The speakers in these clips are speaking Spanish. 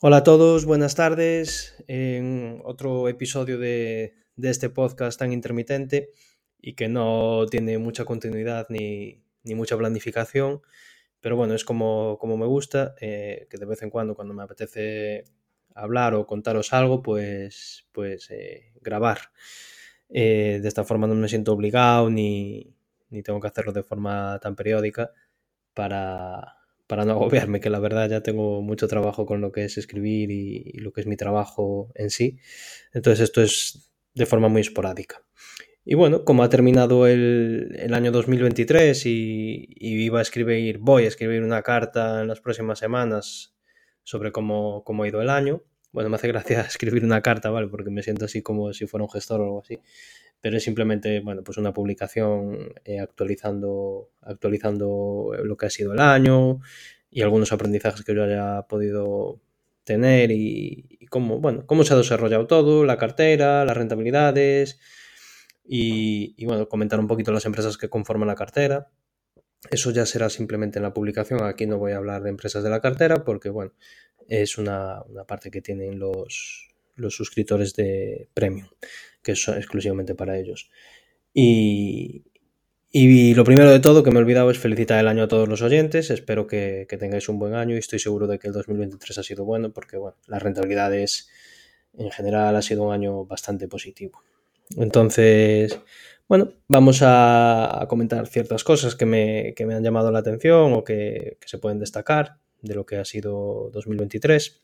Hola a todos, buenas tardes en otro episodio de, este podcast tan intermitente y que no tiene mucha continuidad ni, ni mucha planificación, pero bueno, es como, como me gusta, eh, que de vez en cuando cuando me apetece hablar o contaros algo, pues, pues eh, grabar. Eh, de esta forma no me siento obligado ni, ni tengo que hacerlo de forma tan periódica para, para no agobiarme, que la verdad ya tengo mucho trabajo con lo que es escribir y, lo que es mi trabajo en sí. Entonces esto es de forma muy esporádica. Y bueno, como ha terminado el, el año 2023 y, y, iba a escribir, voy a escribir una carta en las próximas semanas sobre cómo, cómo ha ido el año. Bueno, me hace gracia escribir una carta, ¿vale? Porque me siento así como si fuera un gestor o algo así pero es simplemente bueno, pues una publicación eh, actualizando, actualizando lo que ha sido el año y algunos aprendizajes que yo haya podido tener y, cómo, bueno, cómo se ha desarrollado todo, la cartera, las rentabilidades y, y, bueno, comentar un poquito las empresas que conforman la cartera. Eso ya será simplemente en la publicación. Aquí no voy a hablar de empresas de la cartera porque, bueno, es una, una parte que tienen los, los suscriptores de Premium que es exclusivamente para ellos. Y, lo primero de todo que me he olvidado es felicitar el año a todos los oyentes. Espero que, tengáis un buen año y estoy seguro de que el 2023 ha sido bueno porque bueno, las rentabilidades en general ha sido un año bastante positivo. Entonces, bueno, vamos a, comentar ciertas cosas que me, que me, han llamado la atención o que se pueden destacar de lo que ha sido 2023.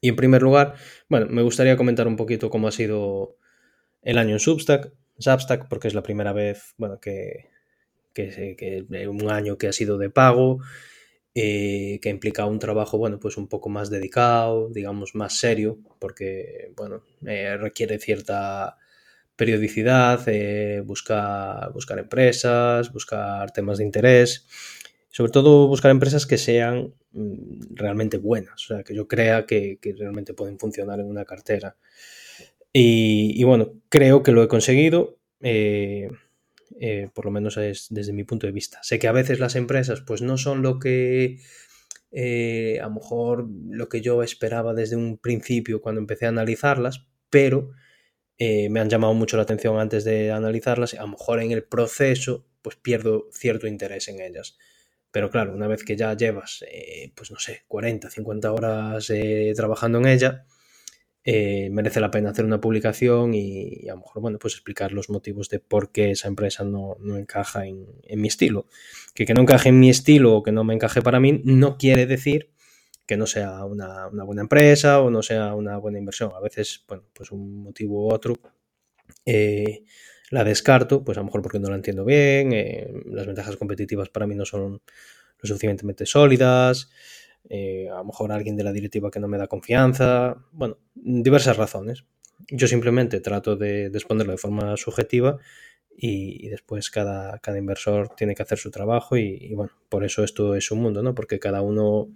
Y en primer lugar, bueno, me gustaría comentar un poquito cómo ha sido el año en Substack, Substack porque es la primera vez, bueno, que, que, que un año que ha sido de pago, eh, que implica un trabajo, bueno, pues un poco más dedicado, digamos, más serio, porque, bueno, eh, requiere cierta periodicidad, eh, buscar, buscar empresas, buscar temas de interés, sobre todo buscar empresas que sean mm, realmente buenas, o sea, que yo crea que, que realmente pueden funcionar en una cartera. Y, bueno, creo que lo he conseguido, eh, eh, por lo menos es desde mi punto de vista. Sé que a veces las empresas pues no son lo que eh, a lo mejor lo que yo esperaba desde un principio cuando empecé a analizarlas, pero me han llamado mucho la atención antes de analizarlas y a lo mejor en el proceso pues pierdo cierto interés en ellas. Pero claro, una vez que ya llevas, pues no sé, 40, 50 horas trabajando en ella, eh, merece la pena hacer una publicación y, a lo mejor, bueno, pues explicar los motivos de por qué esa empresa no, encaja en, mi estilo. Que que no encaje en mi estilo o que no me encaje para mí no quiere decir que no sea una, una buena empresa o no sea una buena inversión. A veces, bueno, pues un motivo u otro eh, la descarto, pues a lo mejor porque no la entiendo bien, eh, las ventajas competitivas para mí no son lo suficientemente sólidas, eh, a lo mejor alguien de la directiva que no me da confianza, bueno, diversas razones. Yo simplemente trato de, de exponerlo de forma subjetiva y, después cada, cada inversor tiene que hacer su trabajo y, bueno, por eso esto es un mundo, ¿no? Porque cada uno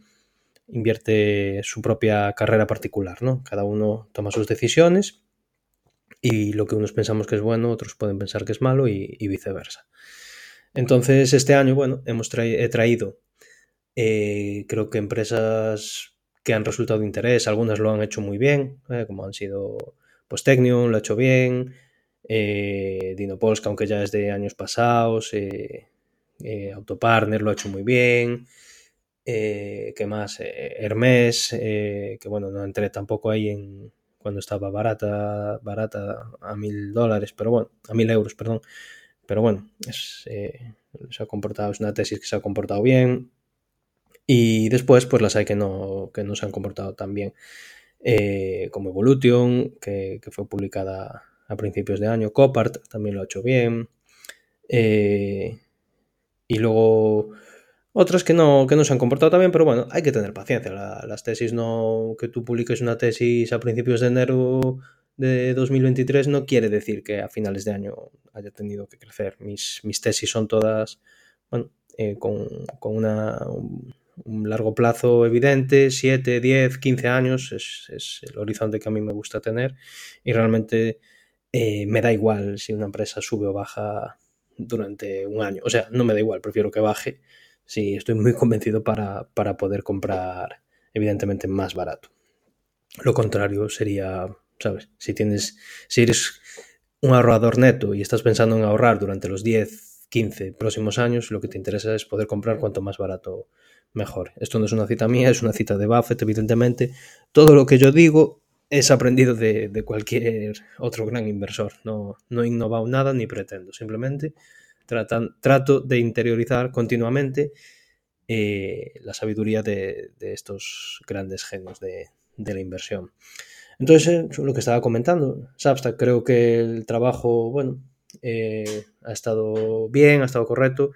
invierte su propia carrera particular, ¿no? Cada uno toma sus decisiones y lo que unos pensamos que es bueno, otros pueden pensar que es malo y, y viceversa. Entonces, este año, bueno, hemos tra he traído eh, creo que empresas que han resultado de interés, algunas lo han hecho muy bien, eh, como han sido pues Technium, lo ha hecho bien, eh, Dinopolska, aunque ya es de años pasados, eh, Autopartner lo ha hecho muy bien, ¿qué más? Hermes, que bueno, no entré tampoco ahí en cuando estaba barata, barata a mil dólares, pero bueno, a mil euros, perdón, pero bueno, se ha comportado, es una tesis que se ha comportado bien, y después, pues las hay que no, que no se han comportado tan bien, eh, como Evolution, que, fue publicada a principios de año, Copart también lo ha hecho bien, eh, y luego otras que no, que no se han comportado tan bien, pero bueno, hay que tener paciencia. La, las tesis no, que tú publiques una tesis a principios de enero de 2023 no quiere decir que a finales de año haya tenido que crecer. Mis, mis tesis son todas, bueno, eh, con, con una, un, un largo plazo evidente, 7, 10, 15 años, es, es, el horizonte que a mí me gusta tener y realmente eh, me da igual si una empresa sube o baja durante un año. O sea, no me da igual, prefiero que baje si estoy muy convencido para, para poder comprar evidentemente más barato. Lo contrario sería, ¿sabes? Si tienes, si eres un ahorrador neto y estás pensando en ahorrar durante los 10, 15 próximos años, lo que te interesa es poder comprar cuanto más barato mejor. Esto no es una cita mía, es una cita de Buffett, evidentemente. Todo lo que yo digo es aprendido de, cualquier otro gran inversor. No, no he innovado nada ni pretendo. Simplemente trato de interiorizar continuamente eh, la sabiduría de, estos grandes genios de, la inversión. Entonces, lo que estaba comentando, Substack, creo que el trabajo, bueno, eh, ha estado bien, ha estado correcto.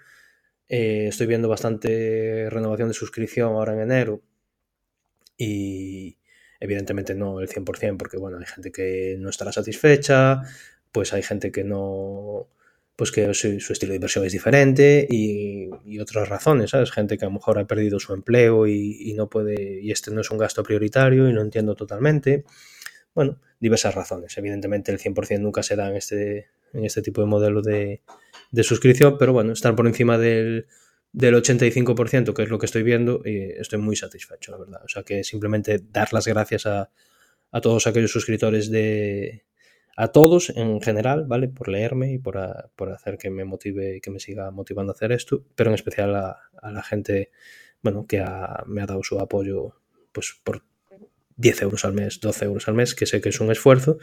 Eh, estoy viendo bastante renovación de suscripción ahora en enero. Y evidentemente no el 100%, porque bueno, hay gente que no estará satisfecha, pues hay gente que no, pues que su, estilo de inversión es diferente y, otras razones, ¿sabes? Gente que a lo mejor ha perdido su empleo y, y, no puede, y este no es un gasto prioritario y no entiendo totalmente. Bueno, diversas razones. Evidentemente el 100% nunca se da en este, en este tipo de modelo de, suscripción, pero bueno, estar por encima del, del 85%, que es lo que estoy viendo, eh, estoy muy satisfecho, la verdad. O sea que simplemente dar las gracias a, a todos aquellos suscriptores de, a todos en general, ¿vale? Por leerme y por, a, por, hacer que me motive y que me siga motivando a hacer esto, pero en especial a, a la gente, bueno, que ha, me ha dado su apoyo, pues por 10 euros al mes, 12 euros al mes, que sé que es un esfuerzo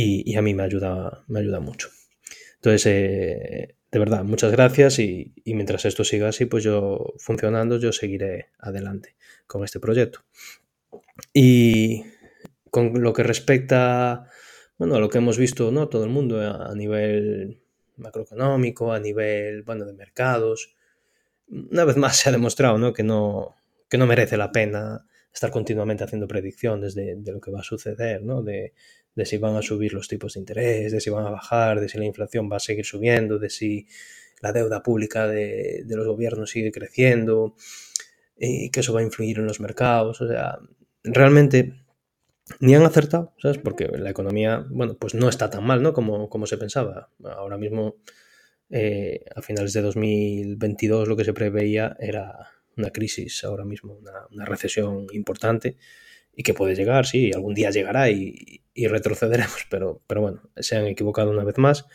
y, a mí me ayuda, me ayuda mucho. Entonces, eh, de verdad, muchas gracias y, mientras esto siga así, pues yo funcionando, yo seguiré adelante con este proyecto. Y con lo que respecta bueno, a lo que hemos visto, ¿no? Todo el mundo a nivel macroeconómico, a nivel, bueno, de mercados. Una vez más se ha demostrado, ¿no? Que no, que no merece la pena estar continuamente haciendo predicciones de, de lo que va a suceder, ¿no? De, de, si van a subir los tipos de interés, de si van a bajar, de si la inflación va a seguir subiendo, de si la deuda pública de, de los gobiernos sigue creciendo y que eso va a influir en los mercados. O sea, realmente ni han acertado, ¿sabes? Porque la economía, bueno, pues no está tan mal, ¿no? Como, como se pensaba. Ahora mismo, eh, a finales de 2022, lo que se preveía era una crisis, ahora mismo, una, una recesión importante y que puede llegar, sí, algún día llegará y, retrocederemos, pero, pero bueno, se han equivocado una vez más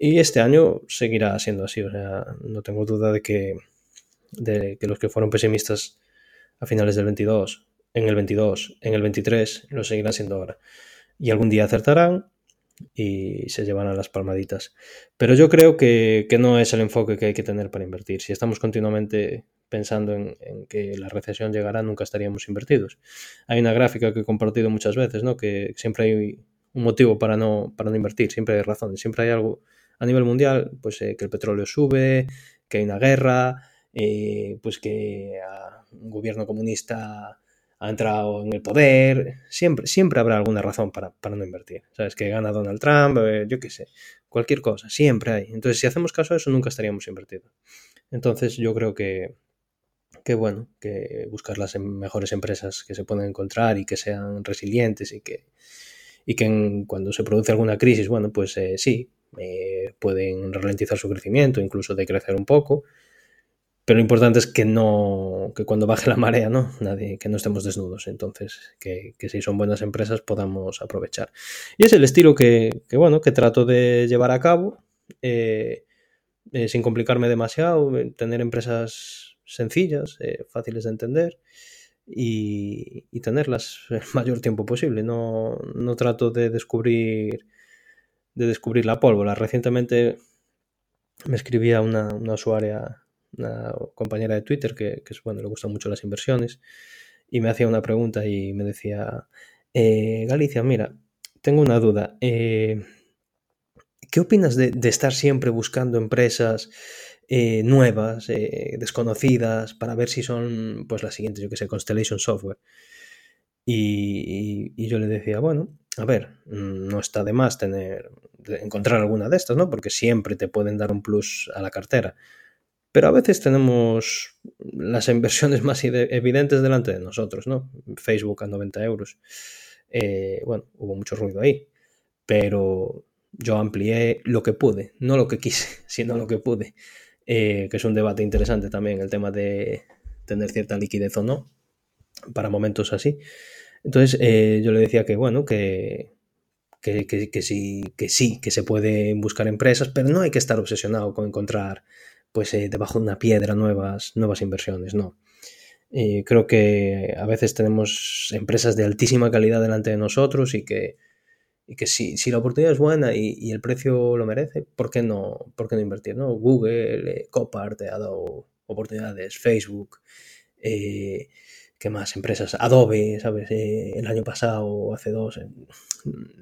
y este año seguirá siendo así, o sea, no tengo duda de que, de que los que fueron pesimistas a finales del 22 en el 22, en el 23, lo seguirán siendo ahora. Y algún día acertarán y se llevarán las palmaditas. Pero yo creo que, que, no es el enfoque que hay que tener para invertir. Si estamos continuamente pensando en, que la recesión llegará, nunca estaríamos invertidos. Hay una gráfica que he compartido muchas veces, ¿no? que siempre hay un motivo para no, para no invertir, siempre hay razones, siempre hay algo a nivel mundial, pues eh, que el petróleo sube, que hay una guerra, eh, pues que un gobierno comunista ha entrado en el poder, siempre, siempre habrá alguna razón para, para no invertir. ¿Sabes? Que gana Donald Trump, eh, yo qué sé, cualquier cosa, siempre hay. Entonces, si hacemos caso a eso, nunca estaríamos invertidos. Entonces, yo creo que, que bueno, que buscar las mejores empresas que se puedan encontrar y que sean resilientes y que, y que cuando se produce alguna crisis, bueno, pues eh, sí, eh, pueden ralentizar su crecimiento, incluso decrecer un poco, pero lo importante es que no, que cuando baje la marea, ¿no? Nadie, que no estemos desnudos. Entonces, que, que si son buenas empresas podamos aprovechar. Y es el estilo que, que bueno, que trato de llevar a cabo, eh, sin complicarme demasiado, tener empresas sencillas, eh, fáciles de entender y, tenerlas el mayor tiempo posible. No, no trato de descubrir, de descubrir la pólvora. Recientemente me escribía una, una usuaria una compañera de Twitter que, que bueno, le gustan mucho las inversiones y me hacía una pregunta y me decía, eh, Galicia, mira, tengo una duda. Eh, ¿Qué opinas de, de, estar siempre buscando empresas eh, nuevas, eh, desconocidas, para ver si son pues las siguientes, yo que sé, Constellation Software? Y, yo le decía, bueno, a ver, mm, no está de más tener, encontrar alguna de estas, ¿no? Porque siempre te pueden dar un plus a la cartera. Pero a veces tenemos las inversiones más evidentes delante de nosotros, ¿no? Facebook a 90 euros. Eh, bueno, hubo mucho ruido ahí, pero yo amplié lo que pude, no lo que quise, sino lo que pude, eh, que es un debate interesante también, el tema de tener cierta liquidez o no, para momentos así. Entonces yo le decía que, bueno, que, que, que, sí, que sí, que se pueden buscar empresas, pero no hay que estar obsesionado con encontrar pues debajo de una piedra nuevas, nuevas inversiones, no. creo que a veces tenemos empresas de altísima calidad delante de nosotros y que y que si, si la oportunidad es buena y, el precio lo merece, ¿por qué no, por qué no invertir? ¿no? Google, eh, Copart te ha dado oportunidades, Facebook, eh, ¿qué más? Empresas, Adobe, ¿sabes? Eh, el año pasado hace dos,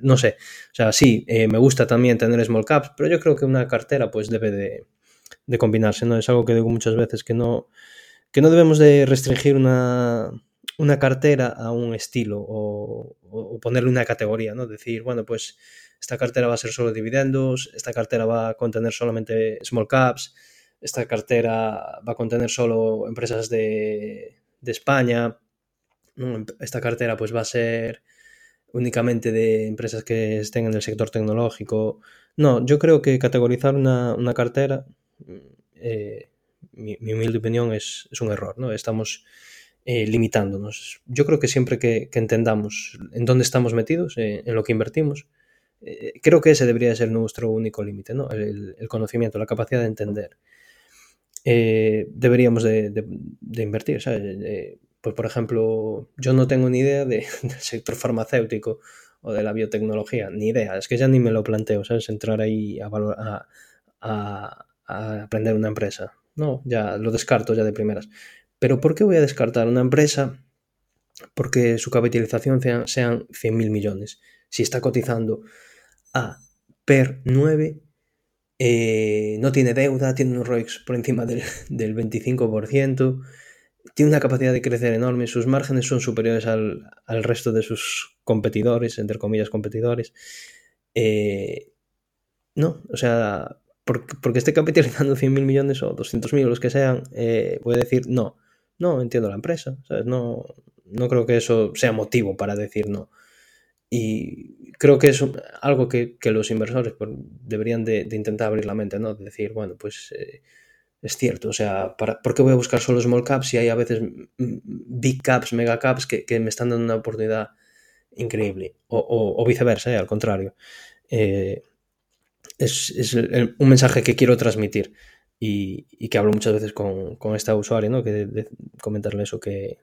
no sé. O sea, sí, me gusta también tener small caps, pero yo creo que una cartera pues debe de, de combinarse, ¿no? Es algo que digo muchas veces, que no, que no debemos de restringir una una cartera a un estilo o, ponerle una categoría, ¿no? Decir, bueno, pues esta cartera va a ser solo dividendos, esta cartera va a contener solamente small caps, esta cartera va a contener solo empresas de, España, esta cartera pues va a ser únicamente de empresas que estén en el sector tecnológico. No, yo creo que categorizar una, cartera, eh, mi, humilde opinión, es, es, un error, ¿no? Estamos eh, limitándonos. Yo creo que siempre que, entendamos en dónde estamos metidos, eh, en lo que invertimos, eh, creo que ese debería ser nuestro único límite, ¿no? El, conocimiento, la capacidad de entender. deberíamos de, invertir, pues por ejemplo, yo no tengo ni idea del sector farmacéutico o de la biotecnología, ni idea, es que ya ni me lo planteo, ¿sabes? Entrar ahí a, a aprender una empresa. No, ya lo descarto ya de primeras. Pero ¿por qué voy a descartar una empresa porque su capitalización sean, 100.000 millones? Si está cotizando a PER 9, eh, no tiene deuda, tiene un ROIX por encima del, 25%, tiene una capacidad de crecer enorme, sus márgenes son superiores al, resto de sus competidores, entre comillas competidores. Eh, no, o sea, porque, esté capitalizando 100.000 millones o 200.000 o los que sean, eh, voy a decir no no entiendo la empresa, No, no creo que eso sea motivo para decir no. Y creo que es algo que, los inversores pues, deberían de, intentar abrir la mente, ¿no? De decir, bueno, pues eh, es cierto, o sea, ¿por qué voy a buscar solo small caps si hay a veces big caps, mega caps que, me están dando una oportunidad increíble? O, viceversa, ¿eh? al contrario. Eh, es, un mensaje que quiero transmitir y, que hablo muchas veces con, con esta usuaria, ¿no? Que de, comentarle eso, que,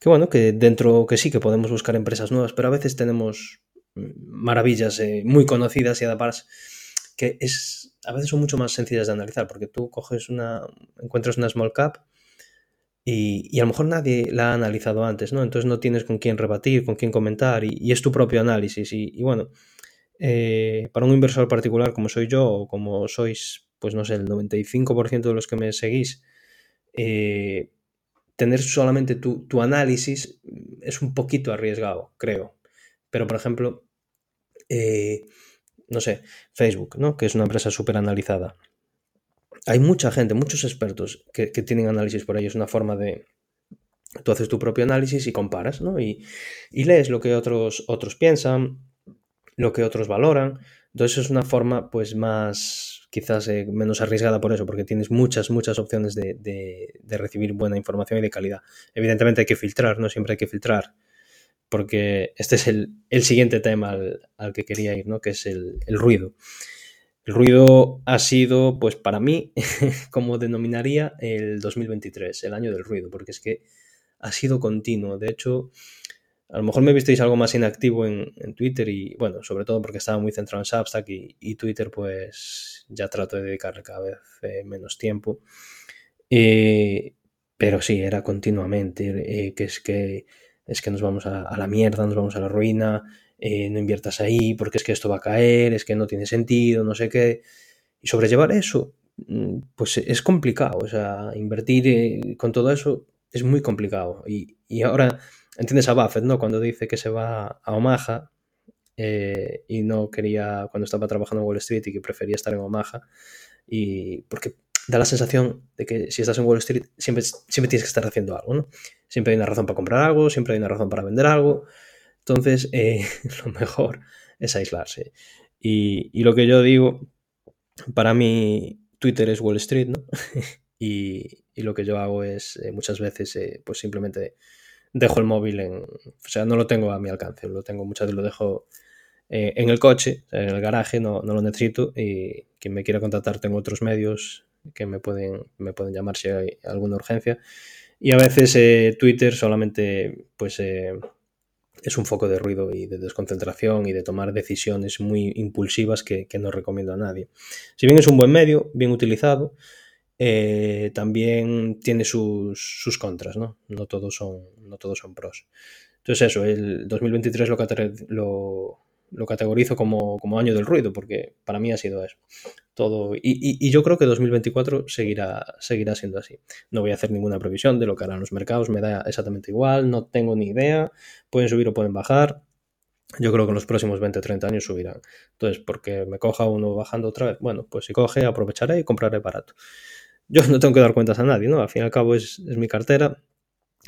que bueno, que dentro que sí, que podemos buscar empresas nuevas, pero a veces tenemos maravillas eh, muy conocidas y además que es a veces son mucho más sencillas de analizar porque tú coges una encuentras una small cap y, y, a lo mejor nadie la ha analizado antes, ¿no? Entonces no tienes con quién rebatir, con quién comentar y, es tu propio análisis y, bueno, eh, para un inversor particular como soy yo o como sois pues no sé, el 95% de los que me seguís, eh, tener solamente tu, análisis es un poquito arriesgado, creo. Pero, por ejemplo, eh, no sé, Facebook, ¿no? Que es una empresa súper analizada. Hay mucha gente, muchos expertos que, tienen análisis por ahí. Es una forma de. Tú haces tu propio análisis y comparas, ¿no? Y, y lees lo que otros, otros piensan, lo que otros valoran. Entonces es una forma, pues, más quizás eh, menos arriesgada por eso, porque tienes muchas, muchas opciones de, recibir buena información y de calidad. Evidentemente hay que filtrar, no siempre hay que filtrar, porque este es el, siguiente tema al, que quería ir, ¿no? que es el, ruido. El ruido ha sido, pues para mí, como denominaría el 2023, el año del ruido, porque es que ha sido continuo. De hecho, a lo mejor me visteis algo más inactivo en, Twitter y bueno, sobre todo porque estaba muy centrado en Substack y, Twitter pues ya trato de dedicarle cada vez eh, menos tiempo. Eh, pero sí, era continuamente, eh, que es que es que nos vamos a, la mierda, nos vamos a la ruina, no inviertas ahí porque es que esto va a caer, es que no tiene sentido, no sé qué. Y sobrellevar eso, mm, pues es complicado, o sea, invertir con todo eso es muy complicado. Y, y ahora entiendes a Buffett, ¿no? Cuando dice que se va a Omaha eh, y no quería, cuando estaba trabajando en Wall Street y que prefería estar en Omaha, y porque da la sensación de que si estás en Wall Street siempre, siempre tienes que estar haciendo algo, ¿no? Siempre hay una razón para comprar algo, siempre hay una razón para vender algo, entonces eh, lo mejor es aislarse. Y, y, lo que yo digo, para mí Twitter es Wall Street, ¿no? y, y, lo que yo hago es eh, muchas veces pues simplemente dejo el móvil en, o sea, no lo tengo a mi alcance, lo tengo muchas veces lo dejo eh, en el coche, en el garaje, no, no, lo necesito y quien me quiera contactar tengo otros medios que me pueden, me pueden llamar si hay alguna urgencia y a veces eh, Twitter solamente pues eh, es un foco de ruido y de desconcentración y de tomar decisiones muy impulsivas que, que no recomiendo a nadie. Si bien es un buen medio, bien utilizado, eh, también tiene sus, sus, contras, ¿no? No todos, son, no todos son pros. Entonces eso, el 2023 lo, categorizo como, como, año del ruido, porque para mí ha sido eso. Todo, y, yo creo que 2024 seguirá, seguirá siendo así. No voy a hacer ninguna previsión de lo que harán los mercados, me da exactamente igual, no tengo ni idea, pueden subir o pueden bajar. Yo creo que en los próximos 20 o 30 años subirán. Entonces, porque me coja uno bajando otra vez, bueno, pues si coge, aprovecharé y compraré barato yo no tengo que dar cuentas a nadie, ¿no? Al fin y al cabo es, es mi cartera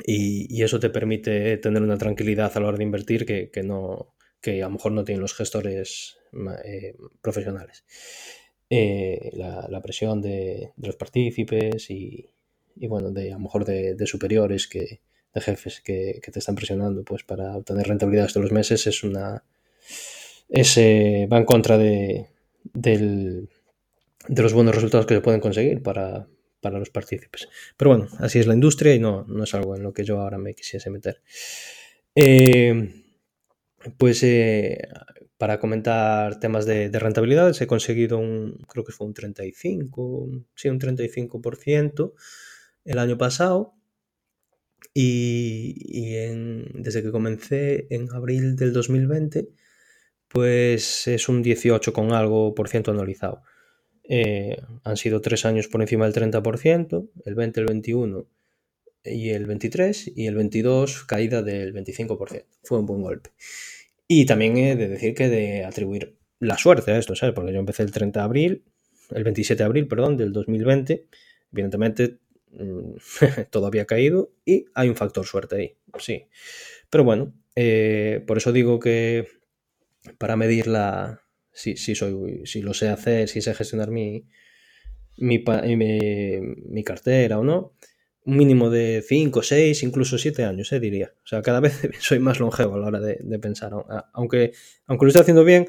y, y, eso te permite tener una tranquilidad a la hora de invertir que, que no, que a lo mejor no tienen los gestores eh, profesionales. Eh, la, la, presión de, de los partícipes y, y, bueno, de a lo mejor de, de superiores que, de jefes que, que, te están presionando pues para obtener rentabilidad todos los meses es una es, eh, va en contra de, del, de los buenos resultados que se pueden conseguir para, para los partícipes. Pero bueno, así es la industria y no, no es algo en lo que yo ahora me quisiese meter. Eh, pues eh, para comentar temas de, de, rentabilidad, he conseguido un, creo que fue un 35, sí, un 35% el año pasado. Y, desde que comencé en abril del 2020, pues es un 18 con algo por ciento anualizado. Eh, han sido tres años por encima del 30%, el 20, el 21 y el 23, y el 22 caída del 25%. Fue un buen golpe. Y también he de decir que de atribuir la suerte a esto, ¿sabes? Porque yo empecé el 30 de abril, el 27 de abril, perdón, del 2020. Evidentemente, mm, todo había caído y hay un factor suerte ahí, sí. Pero bueno, eh, por eso digo que para medir la, si, si, soy, si lo sé hacer, si sé gestionar mi, mi, mi, mi cartera o no, un mínimo de 5, 6, incluso 7 años, eh, diría. O sea, cada vez soy más longevo a la hora de, de pensar. Aunque, aunque lo esté haciendo bien,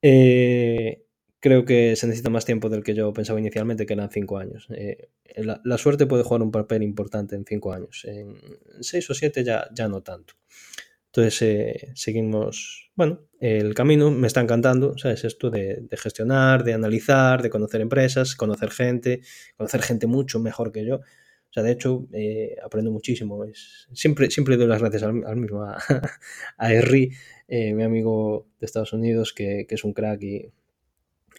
eh, creo que se necesita más tiempo del que yo pensaba inicialmente, que eran 5 años. Eh, la, la, suerte puede jugar un papel importante en 5 años. En 6 o 7 ya, ya no tanto. Entonces eh, seguimos, bueno, el camino me está encantando, ¿sabes? Esto de, de, gestionar, de analizar, de conocer empresas, conocer gente, conocer gente mucho mejor que yo. O sea, de hecho, eh, aprendo muchísimo. Es, siempre, siempre doy las gracias al, al mismo, a, a eh, mi amigo de Estados Unidos, que, que es un crack y,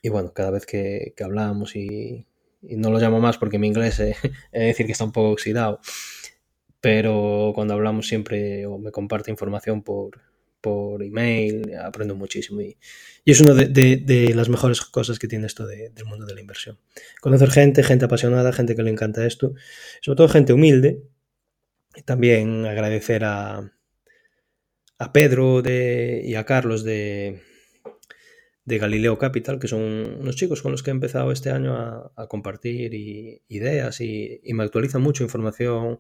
y, bueno, cada vez que, que hablamos y, y, no lo llamo más porque mi inglés eh, he de decir que está un poco oxidado pero cuando hablamos siempre o me comparte información por, por email, aprendo muchísimo y, es una de, las mejores cosas que tiene esto de, del mundo de la inversión. Conocer gente, gente apasionada, gente que le encanta esto, sobre todo gente humilde. También agradecer a, a Pedro de, y a Carlos de, de Galileo Capital, que son unos chicos con los que he empezado este año a, compartir ideas y, y me actualizan mucho información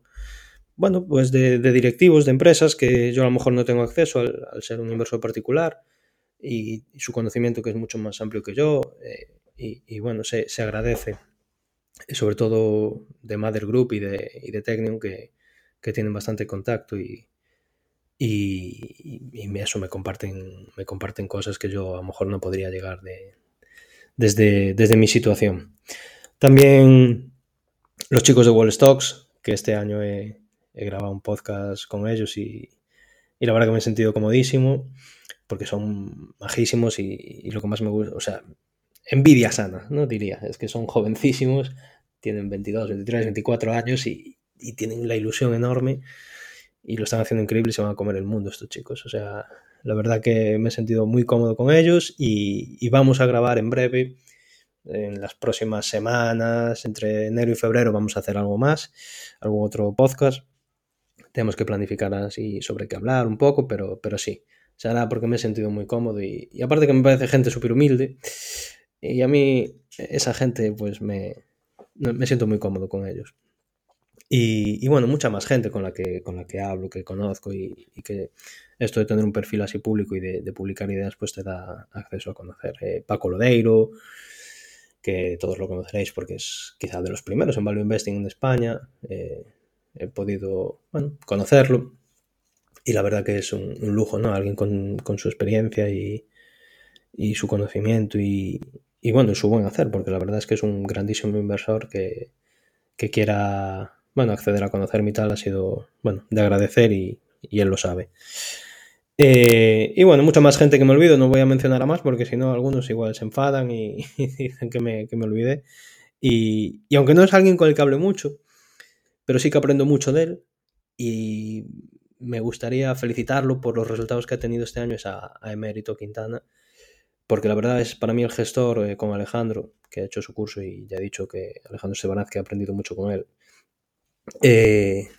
bueno, pues de, directivos de empresas que yo a lo mejor no tengo acceso al, ser un inversor particular y, su conocimiento que es mucho más amplio que yo eh, y, bueno, se, se, agradece, sobre todo de Mother Group y de, y de Technium que, que tienen bastante contacto y, y, y, eso me comparten, me comparten cosas que yo a lo mejor no podría llegar de, desde, desde mi situación. También los chicos de Wall Stocks, que este año he, he grabado un podcast con ellos y, la verdad que me he sentido comodísimo porque son majísimos y, lo que más me gusta, o sea, envidia sana, ¿no? Diría, es que son jovencísimos, tienen 22, 23, 24 años y, y tienen la ilusión enorme y lo están haciendo increíble y se van a comer el mundo estos chicos, o sea, la verdad que me he sentido muy cómodo con ellos y, y vamos a grabar en breve en las próximas semanas, entre enero y febrero, vamos a hacer algo más, algún otro podcast tenemos que planificar así sobre qué hablar un poco, pero, pero sí, se hará porque me he sentido muy cómodo y, y aparte que me parece gente súper humilde y a mí esa gente pues me, me siento muy cómodo con ellos. Y, bueno, mucha más gente con la que, con la que hablo, que conozco y, que esto de tener un perfil así público y de, publicar ideas pues te da acceso a conocer. Eh, Paco Lodeiro, que todos lo conoceréis porque es quizá de los primeros en Value Investing en España. Eh, he podido conocerlo y la verdad que es un, lujo, ¿no? Alguien con, su experiencia y, su conocimiento y, bueno, su buen hacer, porque la verdad es que es un grandísimo inversor que, quiera, bueno, acceder a conocer mi tal ha sido, bueno, de agradecer y, él lo sabe. Eh, y bueno, mucha más gente que me olvido, no voy a mencionar a más porque si no algunos igual se enfadan y, dicen que me, que me olvidé. Y, y, aunque no es alguien con el que hable mucho, pero sí que aprendo mucho de él y me gustaría felicitarlo por los resultados que ha tenido este año es a, Emérito Quintana, porque la verdad es para mí el gestor eh, con Alejandro, que ha hecho su curso y ya he dicho que Alejandro Sebanaz, que ha aprendido mucho con él. Eh,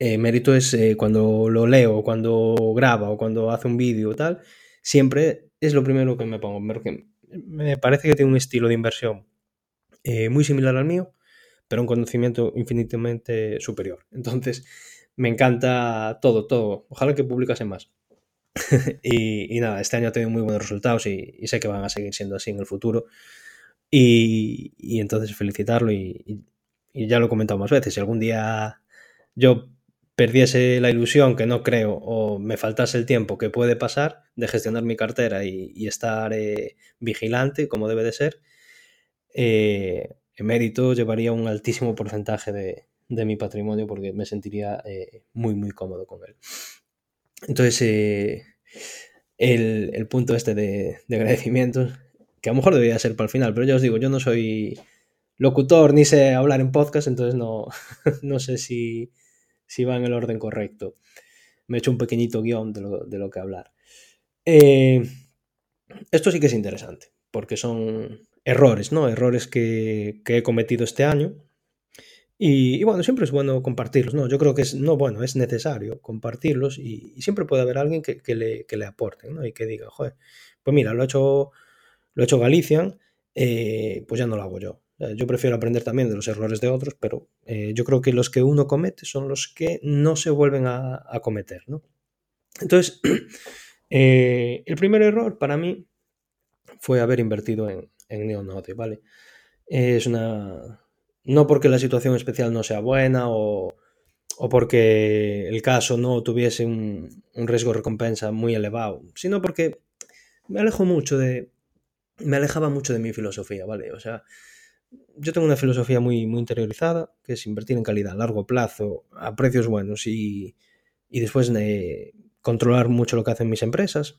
es eh, cuando lo leo, cuando graba o cuando hace un vídeo o tal, siempre es lo primero que me pongo, porque me parece que tiene un estilo de inversión muy similar al mío, pero un conocimiento infinitamente superior. Entonces, me encanta todo, todo. Ojalá que publicase más. y, nada, este año ha tenido muy buenos resultados y, sé que van a seguir siendo así en el futuro. Y, entonces felicitarlo y, ya lo he comentado más veces. Si algún día yo perdiese la ilusión, que no creo, o me faltase el tiempo que puede pasar de gestionar mi cartera y, estar eh, vigilante como debe de ser, eh, mérito llevaría un altísimo porcentaje de, mi patrimonio porque me sentiría eh, muy, muy cómodo con él. Entonces, eh, el, punto este de, de, agradecimientos, que a lo mejor debería ser para el final, pero ya os digo, yo no soy locutor ni sé hablar en podcast, entonces no, no sé si, si, va en el orden correcto. Me he hecho un pequeñito guion de lo, de lo que hablar. Eh, esto sí que es interesante, porque son errores, ¿no? Errores que, he cometido este año. Y, bueno, siempre es bueno compartirlos, ¿no? Yo creo que es, no, bueno, es necesario compartirlos y, siempre puede haber alguien que, le, aporte, ¿no? Y que diga, joder, pues mira, lo ha hecho, lo ha hecho Galician, eh, pues ya no lo hago yo. Yo prefiero aprender también de los errores de otros, pero eh, yo creo que los que uno comete son los que no se vuelven a, cometer, ¿no? Entonces, eh, el primer error para mí fue haber invertido en, en Neonode, ¿vale? Es una... No porque la situación especial no sea buena o, o porque el caso no tuviese un, un riesgo recompensa muy elevado, sino porque me alejo mucho de... Me alejaba mucho de mi filosofía, ¿vale? O sea, yo tengo una filosofía muy, muy interiorizada, que es invertir en calidad a largo plazo, a precios buenos y, y después de controlar mucho lo que hacen mis empresas.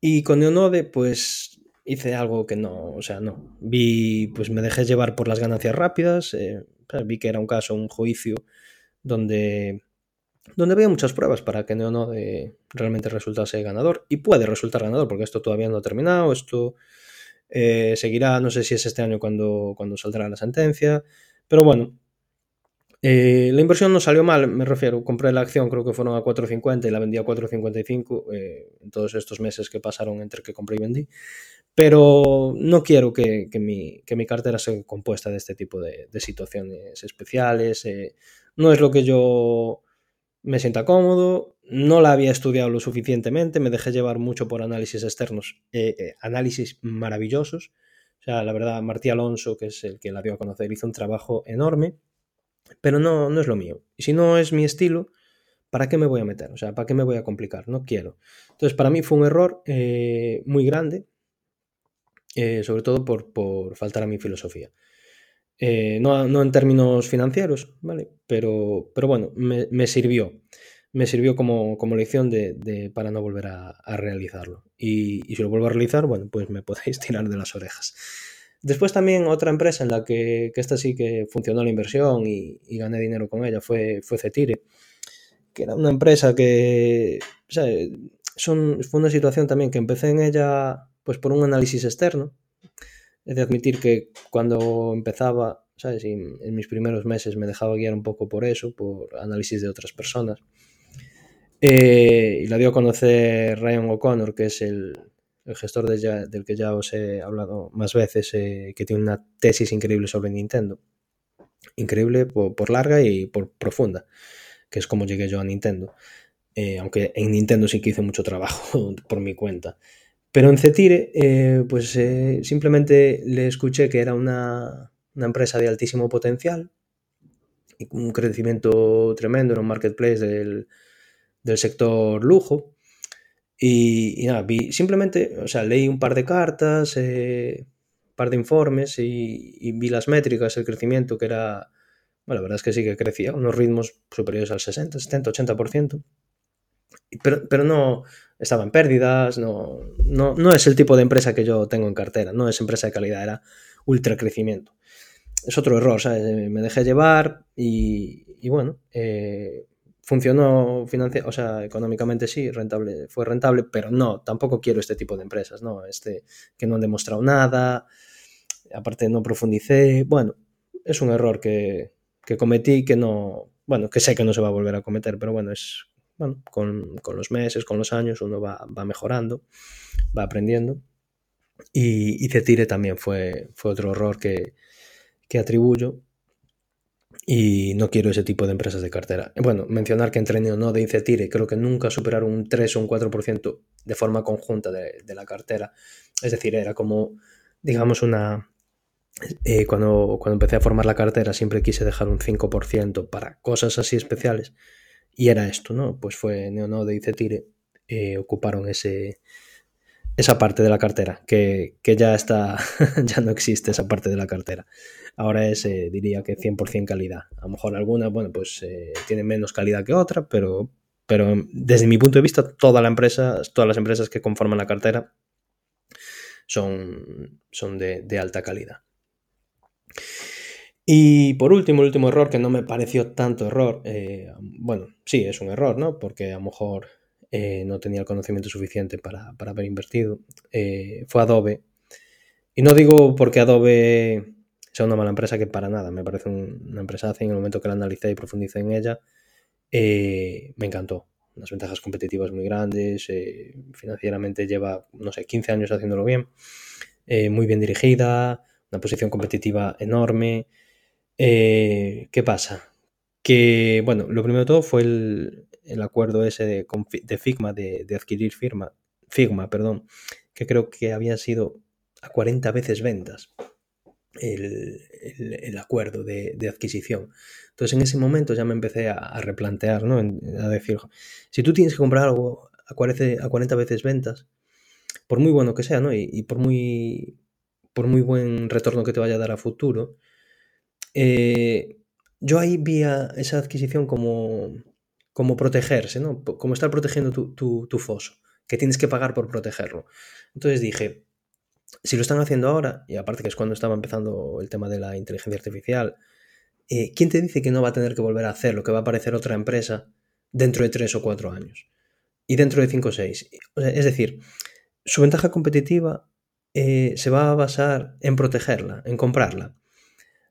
Y con Neonode, pues hice algo que no, o sea, no. Vi, pues me dejé llevar por las ganancias rápidas, eh, vi que era un caso, un juicio, donde, donde había muchas pruebas para que Neonode realmente resultase ganador. Y puede resultar ganador, porque esto todavía no ha terminado, esto eh, seguirá, no sé si es este año cuando, cuando saldrá la sentencia, pero bueno, eh, la inversión no salió mal, me refiero, compré la acción, creo que fueron a 4.50 y la vendí a 4.55 eh, en todos estos meses que pasaron entre que compré y vendí. Pero no quiero que, mi, cartera sea compuesta de este tipo de, situaciones especiales. Eh, no es lo que yo me sienta cómodo, no la había estudiado lo suficientemente, me dejé llevar mucho por análisis externos, análisis maravillosos. O sea, la verdad, Martí Alonso, que es el que la dio a conocer, hizo un trabajo enorme pero no, no es lo mío. Y si no es mi estilo, ¿para qué me voy a meter? O sea, ¿para qué me voy a complicar? No quiero. Entonces, para mí fue un error eh, muy grande, eh, sobre todo por, por, faltar a mi filosofía. Eh, no, no, en términos financieros, ¿vale? Pero, pero bueno, me, me sirvió. Me sirvió como, como lección de, de, para no volver a, a realizarlo. Y, y, si lo vuelvo a realizar, bueno, pues me podéis tirar de las orejas. Después también otra empresa en la que, que esta sí que funcionó la inversión y, gané dinero con ella fue, fue Cetire, que era una empresa que o sea, son, fue una situación también que empecé en ella pues por un análisis externo. He de admitir que cuando empezaba, ¿sabes? en mis primeros meses me dejaba guiar un poco por eso, por análisis de otras personas. Eh, y la dio a conocer Ryan O'Connor, que es el, gestor del que ya os he hablado más veces, eh, que tiene una tesis increíble sobre Nintendo. increíble por, larga y por profunda, que es como llegué yo a Nintendo. Eh, aunque en Nintendo sí que hice mucho trabajo por mi cuenta. Pero en Cetire, eh, pues eh, simplemente le escuché que era una, empresa de altísimo potencial, y un crecimiento tremendo, en un marketplace del, sector lujo. Y, nada, vi, simplemente, o sea, leí un par de cartas, un par de informes y, vi las métricas, el crecimiento que era, bueno, la verdad es que sí que crecía, unos ritmos superiores al 60, 70, 80% pero, pero no estaba en pérdidas, no, no, no, es el tipo de empresa que yo tengo en cartera, no es empresa de calidad, era ultra crecimiento. Es otro error, ¿sabes? Me dejé llevar y, y bueno, eh, funcionó o sea, económicamente sí, rentable, fue rentable, pero no, tampoco quiero este tipo de empresas, ¿no? Este que no han demostrado nada, aparte no profundicé, bueno, es un error que, que cometí que no, bueno, que sé que no se va a volver a cometer, pero bueno, es bueno, con, los meses, con los años, uno va, mejorando, va aprendiendo. Y, y Cetire también fue, fue otro error que, atribuyo. Y no quiero ese tipo de empresas de cartera. Bueno, mencionar que entre Neonode y Cetire creo que nunca superaron un 3 o un 4% de forma conjunta de, la cartera. Es decir, era como, digamos, una, eh, cuando, cuando empecé a formar la cartera siempre quise dejar un 5% para cosas así especiales y era esto, ¿no? Pues fue Neonode y Cetire eh, ocuparon ese, esa parte de la cartera, que, ya está, ya no existe esa parte de la cartera. Ahora es, eh, diría que 100% calidad. A lo mejor alguna, bueno, pues eh, tiene menos calidad que otra, pero, pero desde mi punto de vista, toda la empresa, todas las empresas que conforman la cartera son, son de alta calidad. Y por último, el último error que no me pareció tanto error, eh, bueno, sí, es un error, ¿no? Porque a lo mejor eh, no tenía el conocimiento suficiente para, haber invertido, eh, fue Adobe. Y no digo porque Adobe sea una mala empresa, que para nada, me parece una empresa en el momento que la analicé y profundicé en ella, me encantó. Unas ventajas competitivas muy grandes, financieramente lleva, no sé, 15 años haciéndolo bien, muy bien dirigida, una posición competitiva enorme. Eh, ¿Qué pasa? Que, bueno, lo primero de todo fue el, acuerdo ese de, Figma, de, adquirir firma, Figma, perdón, que creo que había sido a 40 veces ventas el, acuerdo de, adquisición. Entonces en ese momento ya me empecé a, replantear, ¿no? A decir, si tú tienes que comprar algo a 40, a 40 veces ventas, por muy bueno que sea, ¿no? Y, y, por, muy, por muy buen retorno que te vaya a dar a futuro, eh, yo ahí vi esa adquisición como, como protegerse, ¿no? Como estar protegiendo tu, foso, que tienes que pagar por protegerlo. Entonces dije, si lo están haciendo ahora, y aparte que es cuando estaba empezando el tema de la inteligencia artificial, eh, ¿quién te dice que no va a tener que volver a hacer lo que va a aparecer otra empresa dentro de tres o cuatro años? Y dentro de cinco o seis. es decir, su ventaja competitiva eh, se va a basar en protegerla, en comprarla.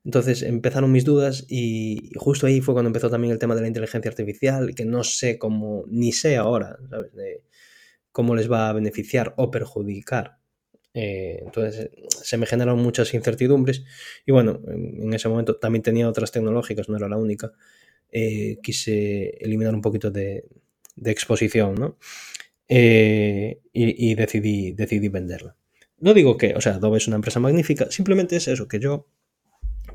Entonces empezaron mis dudas y justo ahí fue cuando empezó también el tema de la inteligencia artificial, que no sé cómo, ni sé ahora, ¿sabes? Cómo les va a beneficiar o perjudicar. Eh, entonces se me generaron muchas incertidumbres y bueno, en, ese momento también tenía otras tecnológicas, no era la única. Eh, quise eliminar un poquito de, exposición, ¿no? Eh, y, y, decidí, decidí venderla. No digo que, o sea, Adobe es una empresa magnífica, simplemente es eso, que yo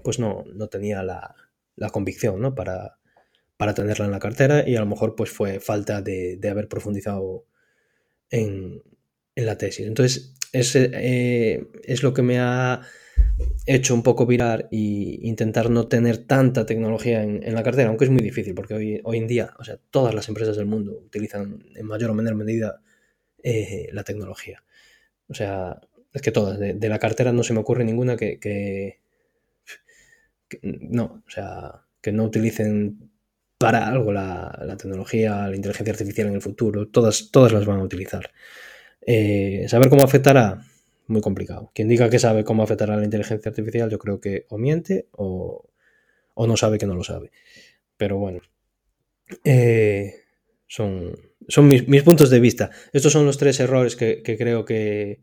pues no, no tenía la, convicción ¿no? para, para, tenerla en la cartera y a lo mejor pues fue falta de, haber profundizado en, la tesis. Entonces, ese, eh, es lo que me ha hecho un poco virar e intentar no tener tanta tecnología en, la cartera, aunque es muy difícil, porque hoy, hoy en día, o sea, todas las empresas del mundo utilizan en mayor o menor medida eh, la tecnología. O sea, es que todas, de, la cartera no se me ocurre ninguna que, no, o sea, que no utilicen para algo la, tecnología, la inteligencia artificial en el futuro, todas, todas las van a utilizar. Eh, saber cómo afectará, muy complicado. Quien diga que sabe cómo afectará la inteligencia artificial, yo creo que o miente o, no sabe que no lo sabe. Pero bueno, eh, son, son mis, puntos de vista. Estos son los tres errores que, creo que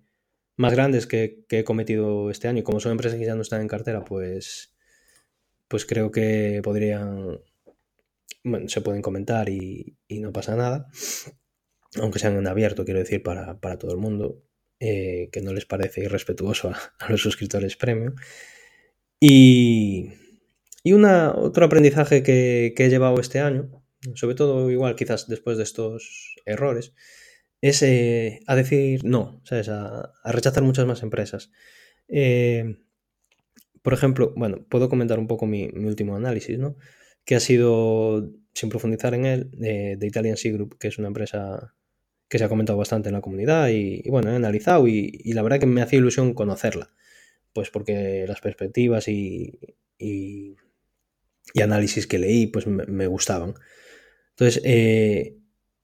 más grandes que, que, he cometido este año. Como son empresas que ya no están en cartera, pues pues creo que podrían, bueno, se pueden comentar y, no pasa nada, aunque sean en abierto, quiero decir, para, todo el mundo, eh, que no les parece irrespetuoso a, los suscriptores premium. Y, y una, otro aprendizaje que, he llevado este año, sobre todo igual quizás después de estos errores, es eh, a decir no, ¿sabes? A, rechazar muchas más empresas. Eh, por ejemplo, bueno, puedo comentar un poco mi, último análisis, ¿no? Que ha sido, sin profundizar en él, de, Italian Sea Group, que es una empresa que se ha comentado bastante en la comunidad y, bueno, he analizado y, la verdad que me hacía ilusión conocerla, pues porque las perspectivas y, y, análisis que leí pues me, gustaban. Entonces, eh,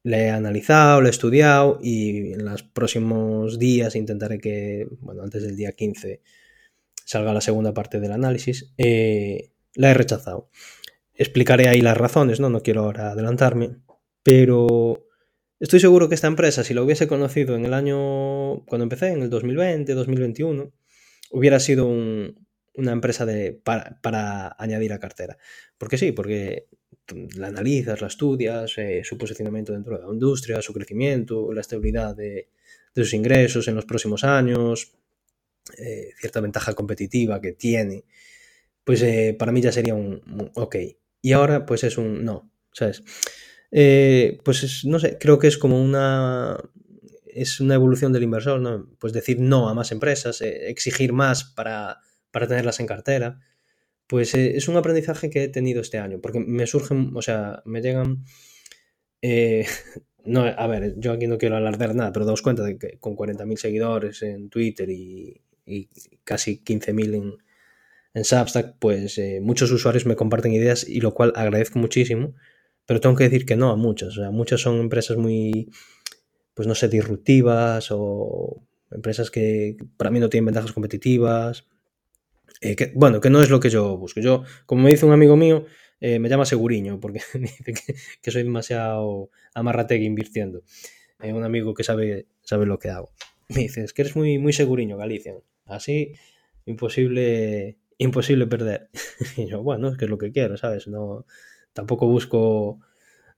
la he analizado, la he estudiado y en los próximos días intentaré que, bueno, antes del día 15 salga la segunda parte del análisis, eh, la he rechazado. Explicaré ahí las razones, ¿no? No quiero ahora adelantarme, pero estoy seguro que esta empresa, si la hubiese conocido en el año, cuando empecé, en el 2020, 2021, hubiera sido una empresa de, para, añadir a cartera. Porque sí, porque la analizas, la estudias, eh, su posicionamiento dentro de la industria, su crecimiento, la estabilidad de, de sus ingresos en los próximos años, eh, cierta ventaja competitiva que tiene, pues eh, para mí ya sería un, ok. Y ahora pues es un no, ¿sabes? Eh, pues no sé, creo que es como una... Es una evolución del inversor, ¿no? Pues decir no a más empresas, exigir más para, para tenerlas en cartera. Pues es un aprendizaje que he tenido este año, porque me surgen, o sea, me llegan no, a ver, yo aquí no quiero alardear nada, pero daos cuenta de que con 40.000 seguidores en Twitter y, y casi 15.000 en, en Substack, pues eh, muchos usuarios me comparten ideas y lo cual agradezco muchísimo, pero tengo que decir que no a muchas. O sea, muchas son empresas muy, pues no sé, disruptivas o empresas que para mí no tienen ventajas competitivas. Eh, bueno, que no es lo que yo busco. Yo, como me dice un amigo mío, eh, me llama Seguriño, porque dice que, soy demasiado amarrategui invirtiendo. un amigo que sabe, sabe lo que hago. Me dice, es que eres muy, muy seguriño, Galicia. Así, imposible, imposible perder. Y yo, bueno, es que es lo que quiero, ¿sabes? No, tampoco busco,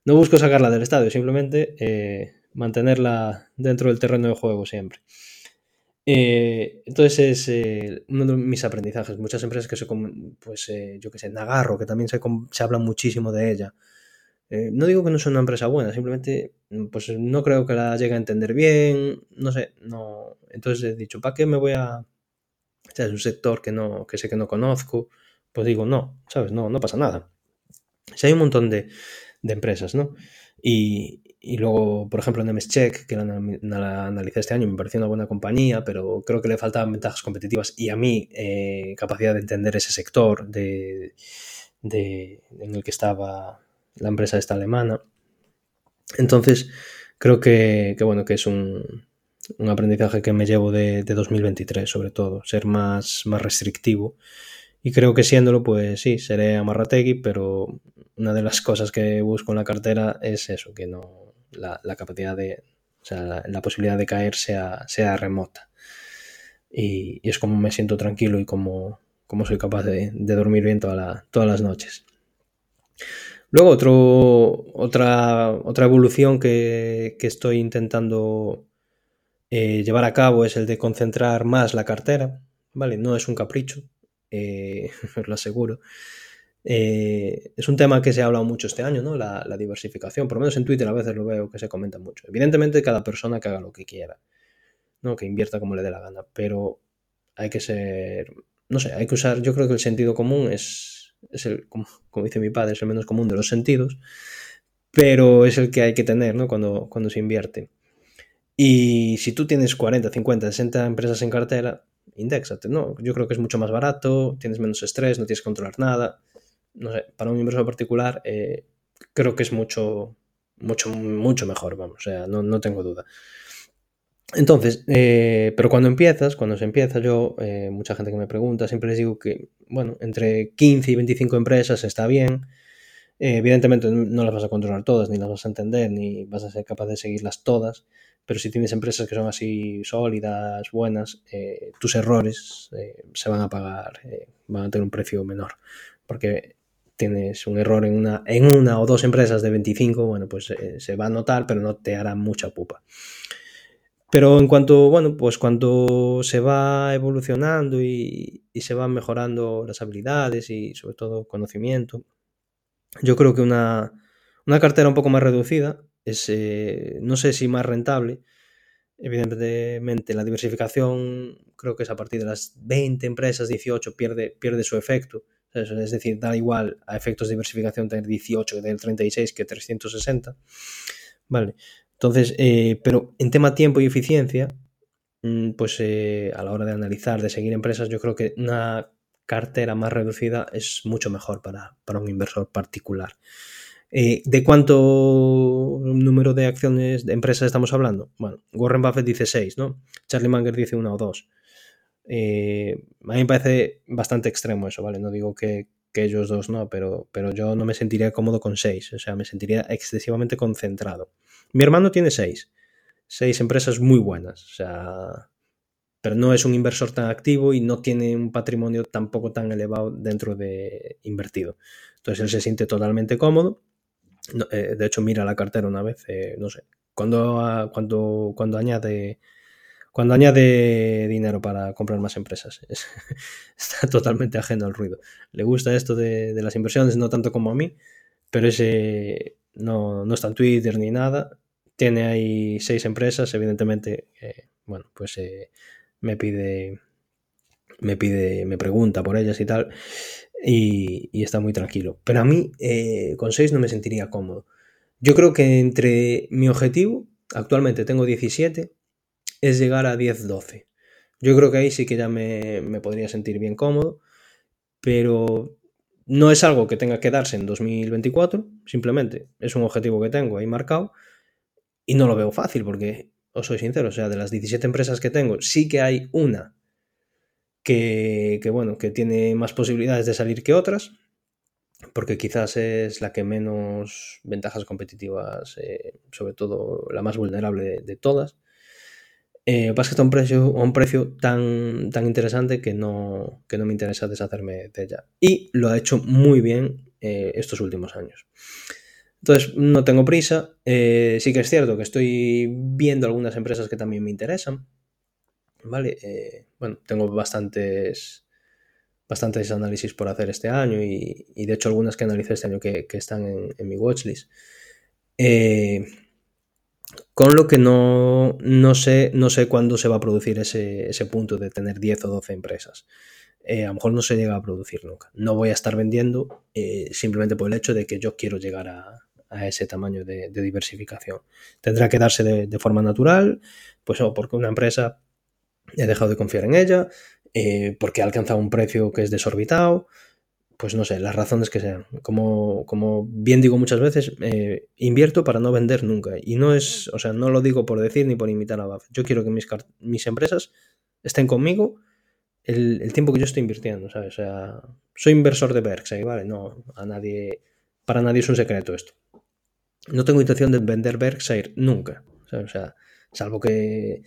no busco sacarla del estadio, simplemente eh, mantenerla dentro del terreno de juego siempre. Eh, entonces es eh, uno de mis aprendizajes. Muchas empresas que se, pues yo que sé, Nagarro, que también se, se habla muchísimo de ella. no digo que no sea una empresa buena, simplemente pues no creo que la llegue a entender bien, no sé, no. Entonces he dicho, ¿para qué me voy a es un sector que, no, que sé que no conozco, pues digo, no, ¿sabes? No, no pasa nada. Si hay un montón de, empresas, ¿no? Y, luego, por ejemplo, Nemescheck, que la, analicé este año, me pareció una buena compañía, pero creo que le faltaban ventajas competitivas y a mí eh, capacidad de entender ese sector de, en el que estaba la empresa esta alemana. Entonces, creo que bueno, que es un, un aprendizaje que me llevo de, 2023, sobre todo, ser más, más restrictivo. Y creo que siéndolo, pues sí, seré amarrategui, pero una de las cosas que busco en la cartera es eso, que no la, capacidad de, o sea, la, posibilidad de caer sea, sea remota. Y, es como me siento tranquilo y como, como soy capaz de, dormir bien todas las noches. Luego, otro, otra, otra evolución que, que estoy intentando eh, llevar a cabo es el de concentrar más la cartera, ¿vale? No es un capricho, eh, os lo aseguro. Eh, es un tema que se ha hablado mucho este año, ¿no? La, diversificación, por lo menos en Twitter a veces lo veo que se comenta mucho. Evidentemente cada persona que haga lo que quiera, ¿no? Que invierta como le dé la gana, pero hay que ser, no sé, hay que usar, yo creo que el sentido común es, es el, como, como dice mi padre, es el menos común de los sentidos, pero es el que hay que tener, ¿no? Cuando, cuando se invierte. Y si tú tienes 40, 50, 60 empresas en cartera, indexate, ¿no? Yo creo que es mucho más barato, tienes menos estrés, no tienes que controlar nada. No sé, para un inversor particular eh, creo que es mucho, mucho, mucho mejor, vamos, o sea, no, tengo duda. Entonces, eh, pero cuando empiezas, cuando se empieza, yo, eh, mucha gente que me pregunta, siempre les digo que, bueno, entre 15 y 25 empresas está bien. evidentemente no las vas a controlar todas, ni las vas a entender, ni vas a ser capaz de seguirlas todas pero si tienes empresas que son así sólidas, buenas, eh, tus errores eh, se van a pagar, eh, van a tener un precio menor. porque tienes un error en una, en una o dos empresas de 25, bueno, pues se va a notar, pero no te hará mucha pupa. Pero en cuanto, bueno, pues cuando se va evolucionando y, se van mejorando las habilidades y sobre todo conocimiento, yo creo que una, cartera un poco más reducida es, eh, no sé si más rentable, evidentemente la diversificación creo que es a partir de las 20 empresas, 18, pierde, pierde su efecto. Es decir, da igual a efectos de diversificación tener 18 del 36 que 360. Vale. Entonces, eh, pero en tema tiempo y eficiencia, mm, pues eh, a la hora de analizar, de seguir empresas, yo creo que una cartera más reducida es mucho mejor para, un inversor particular. Eh, ¿De cuánto número de acciones de empresas estamos hablando? Bueno, Warren Buffett dice 6, ¿no? Charlie Munger dice 1 o 2. a mí me parece bastante extremo eso, ¿vale? No digo que, ellos dos no, pero, pero yo no me sentiría cómodo con 6, o sea, me sentiría excesivamente concentrado. Mi hermano tiene seis. Seis empresas muy buenas. O sea, pero no es un inversor tan activo y no tiene un patrimonio tampoco tan elevado dentro de invertido. Entonces él se siente totalmente cómodo. Eh, de hecho, mira la cartera una vez, eh, no sé, cuando, cuando, cuando añade cuando añade dinero para comprar más empresas. está totalmente ajeno al ruido. Le gusta esto de, las inversiones, no tanto como a mí, pero ese no, no está en Twitter ni nada tiene ahí seis empresas, evidentemente, eh, bueno, pues me pide, me pide, me pregunta por ellas y tal, y, está muy tranquilo. Pero a mí eh, con seis no me sentiría cómodo. Yo creo que entre mi objetivo, actualmente tengo 17, es llegar a 10-12. Yo creo que ahí sí que ya me, me podría sentir bien cómodo, pero no es algo que tenga que darse en 2024, simplemente es un objetivo que tengo ahí marcado y no lo veo fácil porque, os soy sincero, o sea, de las 17 empresas que tengo, sí que hay una que, bueno, que tiene más posibilidades de salir que otras, porque quizás es la que menos ventajas competitivas, eh, sobre todo la más vulnerable de, todas. Eh, pasa que está a un precio, tan, tan interesante que no, que no me interesa deshacerme de ella. Y lo ha hecho muy bien eh, estos últimos años. Entonces, no tengo prisa. Eh, sí que es cierto que estoy viendo algunas empresas que también me interesan. ¿Vale? Eh, bueno, tengo bastantes, bastantes análisis por hacer este año y, de hecho algunas que analicé este año que, están en, mi watchlist. Eh, con lo que no, no, sé, no sé cuándo se va a producir ese, punto de tener 10 o 12 empresas. a lo mejor no se llega a producir nunca. No voy a estar vendiendo simplemente por el hecho de que yo quiero llegar a ese tamaño de, diversificación. Tendrá que darse de, forma natural, pues o porque una empresa he dejado de confiar en ella, eh, porque ha alcanzado un precio que es desorbitado, pues no sé, las razones que sean. Como, como bien digo muchas veces, eh, invierto para no vender nunca. Y no es, o sea, no lo digo por decir ni por imitar a Buffett. Yo quiero que mis, mis empresas estén conmigo el, tiempo que yo estoy invirtiendo, ¿sabes? O sea, soy inversor de Berkshire, ¿vale? No, a nadie, para nadie es un secreto esto no tengo intención de vender Berkshire nunca. O sea, salvo que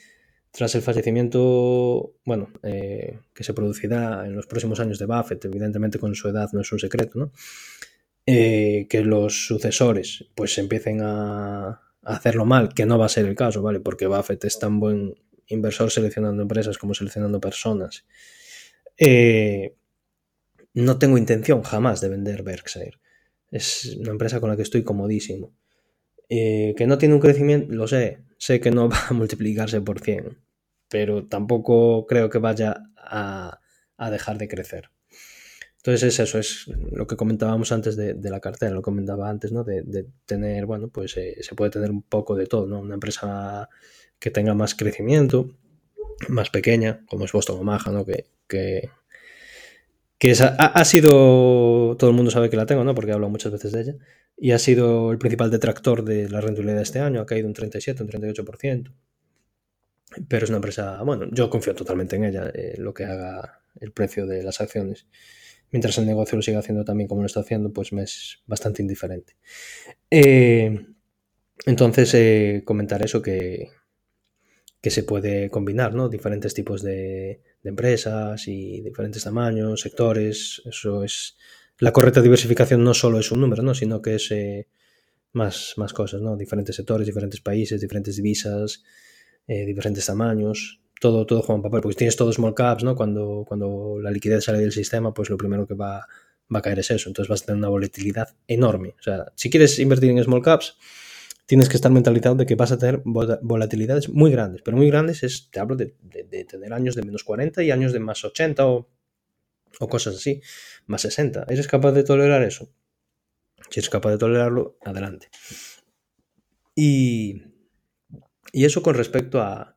tras el fallecimiento, bueno, eh, que se producirá en los próximos años de Buffett, evidentemente con su edad no es un secreto, ¿no? Eh, que los sucesores pues empiecen a, hacerlo mal, que no va a ser el caso, ¿vale? Porque Buffett es tan buen inversor seleccionando empresas como seleccionando personas. Eh, no tengo intención jamás de vender Berkshire. Es una empresa con la que estoy comodísimo. Que no tiene un crecimiento, lo sé, sé que no va a multiplicarse por 100, pero tampoco creo que vaya a, dejar de crecer. Entonces es eso, es lo que comentábamos antes de, la cartera, lo comentaba antes, ¿no? De, tener, bueno, pues eh, se puede tener un poco de todo, ¿no? Una empresa que tenga más crecimiento, más pequeña, como es Boston Omaha, ¿no? Que, que, que ha, sido, todo el mundo sabe que la tengo, ¿no? Porque he hablado muchas veces de ella, y ha sido el principal detractor de la rentabilidad de este año, ha caído un 37, un 38%. Pero es una empresa, bueno, yo confío totalmente en ella, eh, lo que haga el precio de las acciones. Mientras el negocio lo siga haciendo también como lo está haciendo, pues me es bastante indiferente. Eh, entonces, eh, comentar eso que, que se puede combinar, ¿no? Diferentes tipos de, empresas y diferentes tamaños, sectores, eso es la correcta diversificación no solo es un número, ¿no? sino que es eh, más, más cosas, ¿no? Diferentes sectores, diferentes países, diferentes divisas, eh, diferentes tamaños, todo, todo juega un papel, porque tienes todos small caps, ¿no? Cuando, cuando la liquidez sale del sistema, pues lo primero que va, va a caer es eso, entonces vas a tener una volatilidad enorme. O sea, si quieres invertir en small caps, tienes que estar mentalizado de que vas a tener volatilidades muy grandes, pero muy grandes es, te hablo de, de, tener años de menos 40 y años de más 80 o, o cosas así, más 60. ¿Eres capaz de tolerar eso? Si eres capaz de tolerarlo, adelante. Y, y eso con respecto a,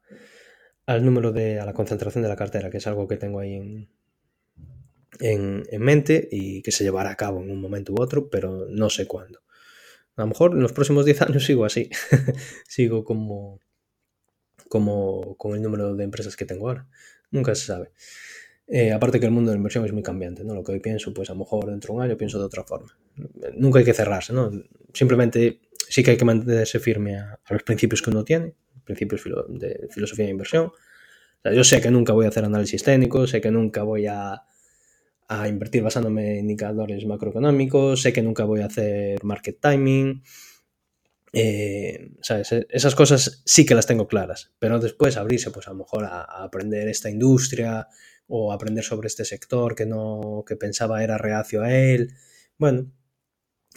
al número de, a la concentración de la cartera, que es algo que tengo ahí en, en, en, mente y que se llevará a cabo en un momento u otro, pero no sé cuándo. A lo mejor en los próximos 10 años sigo así, sigo como, como con el número de empresas que tengo ahora. Nunca se sabe. Eh, aparte que el mundo de la inversión es muy cambiante, ¿no? Lo que hoy pienso, pues a lo mejor dentro de un año pienso de otra forma. Nunca hay que cerrarse, ¿no? Simplemente sí que hay que mantenerse firme a, los principios que uno tiene, principios filo de filosofía de inversión. Yo sé que nunca voy a hacer análisis técnico, sé que nunca voy a, a invertir basándome en indicadores macroeconómicos, sé que nunca voy a hacer market timing. Eh, ¿sabes? E, esas cosas sí que las tengo claras, pero después abrirse, pues a lo mejor a, a aprender esta industria, o aprender sobre este sector que no que pensaba era reacio a él. Bueno,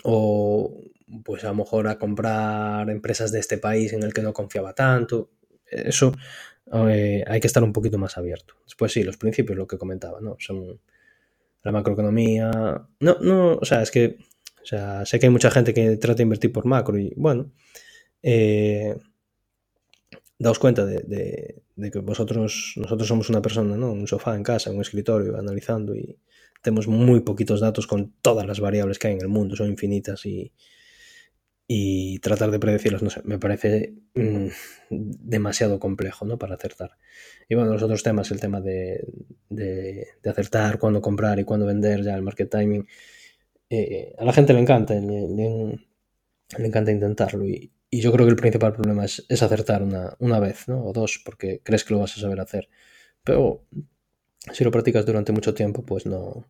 o pues a lo mejor a comprar empresas de este país en el que no confiaba tanto. Eso eh, hay que estar un poquito más abierto. Después sí, los principios, lo que comentaba, ¿no? Son la macroeconomía. No, no, o sea, es que o sea, sé que hay mucha gente que trata de invertir por macro y bueno, eh, daos cuenta de, que vosotros, nosotros somos una persona, ¿no? Un sofá en casa, un escritorio, analizando y tenemos muy poquitos datos con todas las variables que hay en el mundo, son infinitas y, y tratar de predecirlas, no sé, me parece mm, demasiado complejo, ¿no? Para acertar. Y bueno, los otros temas, el tema de, de, acertar, cuándo comprar y cuándo vender, ya el market timing, eh, a la gente le encanta, le, encanta intentarlo y, y yo creo que el principal problema es, es acertar una, una, vez, ¿no? O dos, porque crees que lo vas a saber hacer. Pero si lo practicas durante mucho tiempo, pues no,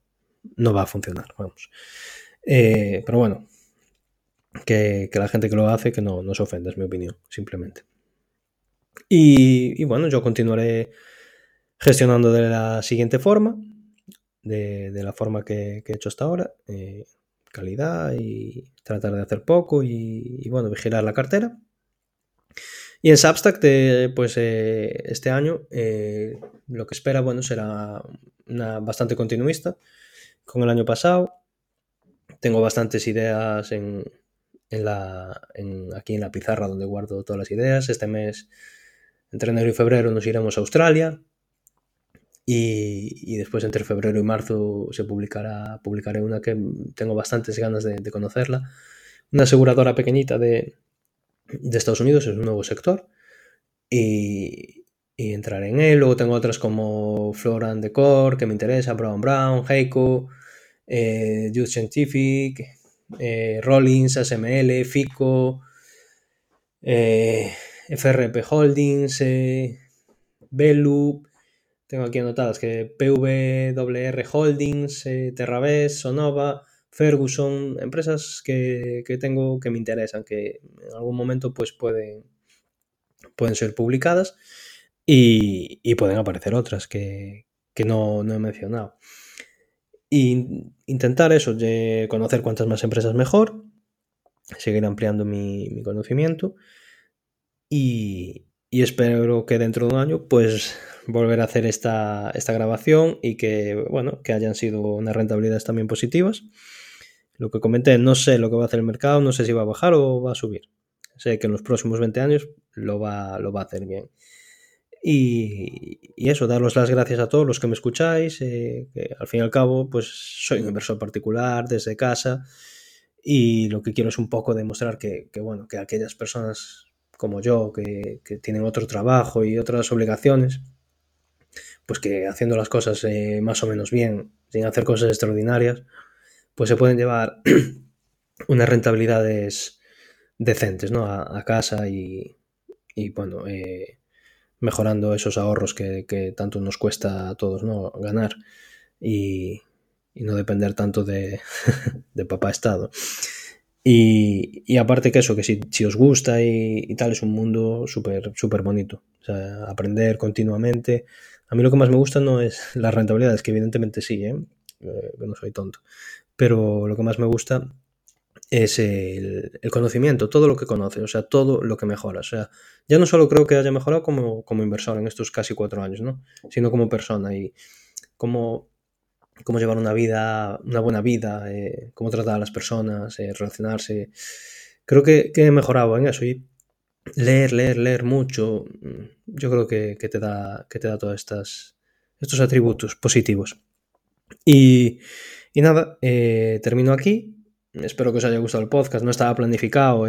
no va a funcionar, vamos. Eh, pero bueno, que, la gente que lo hace, que no, no se ofenda, es mi opinión, simplemente. Y, bueno, yo continuaré gestionando de la siguiente forma, de, la forma que, he hecho hasta ahora. Eh, calidad y tratar de hacer poco y, bueno, vigilar la cartera. Y en Substack, pues eh, este año eh, lo que espera, bueno, será una bastante continuista con el año pasado. Tengo bastantes ideas en, aquí en la pizarra donde guardo todas las ideas. Este mes, entre enero y febrero, nos iremos a Australia. Y, y, después entre febrero y marzo se publicará, publicaré una que tengo bastantes ganas de, conocerla. Una aseguradora pequeñita de, de, Estados Unidos, es un nuevo sector. Y, entraré en él. Luego tengo otras como Flora Decor, que me interesa, Brown Brown, Heiko, eh, Youth Scientific, eh, Rollins, ASML, FICO, eh, FRP Holdings, eh, Beloop tengo aquí anotadas que PWR Holdings, eh, Terraves, Sonova, Ferguson, empresas que, que, tengo que me interesan, que en algún momento pues pueden, pueden ser publicadas y, y pueden aparecer otras que, que no, no, he mencionado. Y intentar eso, de conocer cuantas más empresas mejor, seguir ampliando mi, mi conocimiento y, y espero que dentro de un año pues volver a hacer esta, esta grabación y que bueno que hayan sido unas rentabilidades también positivas. Lo que comenté no sé lo que va a hacer el mercado no sé si va a bajar o va a subir. Sé que en los próximos 20 años lo va, lo va a hacer bien y, eso, daros las gracias a todos los que me escucháis, eh, que al fin y al cabo, pues soy un inversor particular desde casa y lo que quiero es un poco demostrar que, bueno, que aquellas personas como yo, que, que, tienen otro trabajo y otras obligaciones, pues que haciendo las cosas eh, más o menos bien, sin hacer cosas extraordinarias, pues se pueden llevar unas rentabilidades decentes ¿no? a, a casa y, y bueno, eh, mejorando esos ahorros que, que, tanto nos cuesta a todos ¿no? ganar. Y, y no depender tanto de, de papá Estado. Y, aparte que eso, que si, si os gusta y, tal, es un mundo súper súper bonito. O sea, aprender continuamente. A mí lo que más me gusta no es las rentabilidades, que evidentemente sí, ¿eh? ¿eh? no soy tonto. Pero lo que más me gusta es el, conocimiento, todo lo que conoces, o sea, todo lo que mejora. O sea, ya no solo creo que haya mejorado como, como inversor en estos casi cuatro años, ¿no? Sino como persona y cómo llevar una vida, una buena vida, eh, cómo tratar a las personas, eh, relacionarse. Creo que, he mejorado en eso y leer, leer, leer mucho, mm, yo creo que, te da, que te da estas, estos atributos positivos. Y, nada, eh, termino aquí. Espero que os haya gustado el podcast. No estaba planificado,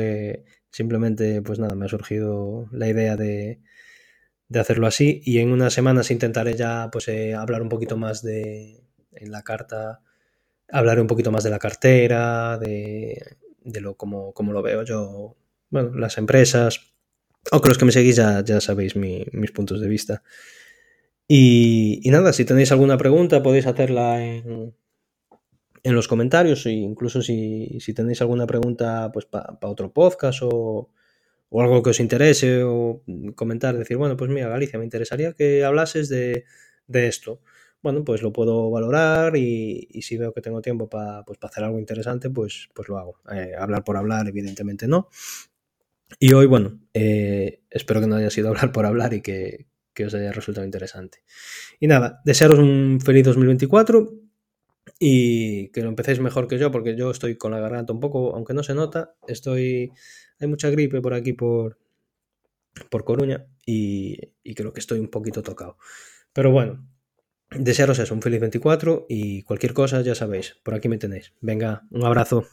simplemente, pues nada, me ha surgido la idea de, de hacerlo así. Y en unas semanas intentaré ya pues, hablar un poquito más de, en la carta hablaré un poquito más de la cartera, de, de lo como, lo veo yo, bueno, las empresas, aunque los que me seguís ya, ya sabéis mis puntos de vista. Y, nada, si tenéis alguna pregunta podéis hacerla en, en los comentarios, e incluso si, si tenéis alguna pregunta pues para otro podcast o, o, algo que os interese o comentar, decir, bueno, pues mira, Galicia, me interesaría que hablases de, de esto bueno, pues lo puedo valorar y, si veo que tengo tiempo para pues, hacer algo interesante, pues, pues lo hago. Eh, hablar por hablar, evidentemente no. Y hoy, bueno, eh, espero que no haya sido hablar por hablar y que, os haya resultado interesante. Y nada, desearos un feliz 2024 y que lo empecéis mejor que yo, porque yo estoy con la garganta un poco, aunque no se nota, estoy... Hay mucha gripe por aquí, por, por Coruña, y, y creo que estoy un poquito tocado. Pero bueno, Desearos eso, un feliz 24 y cualquier cosa ya sabéis, por aquí me tenéis. Venga, un abrazo.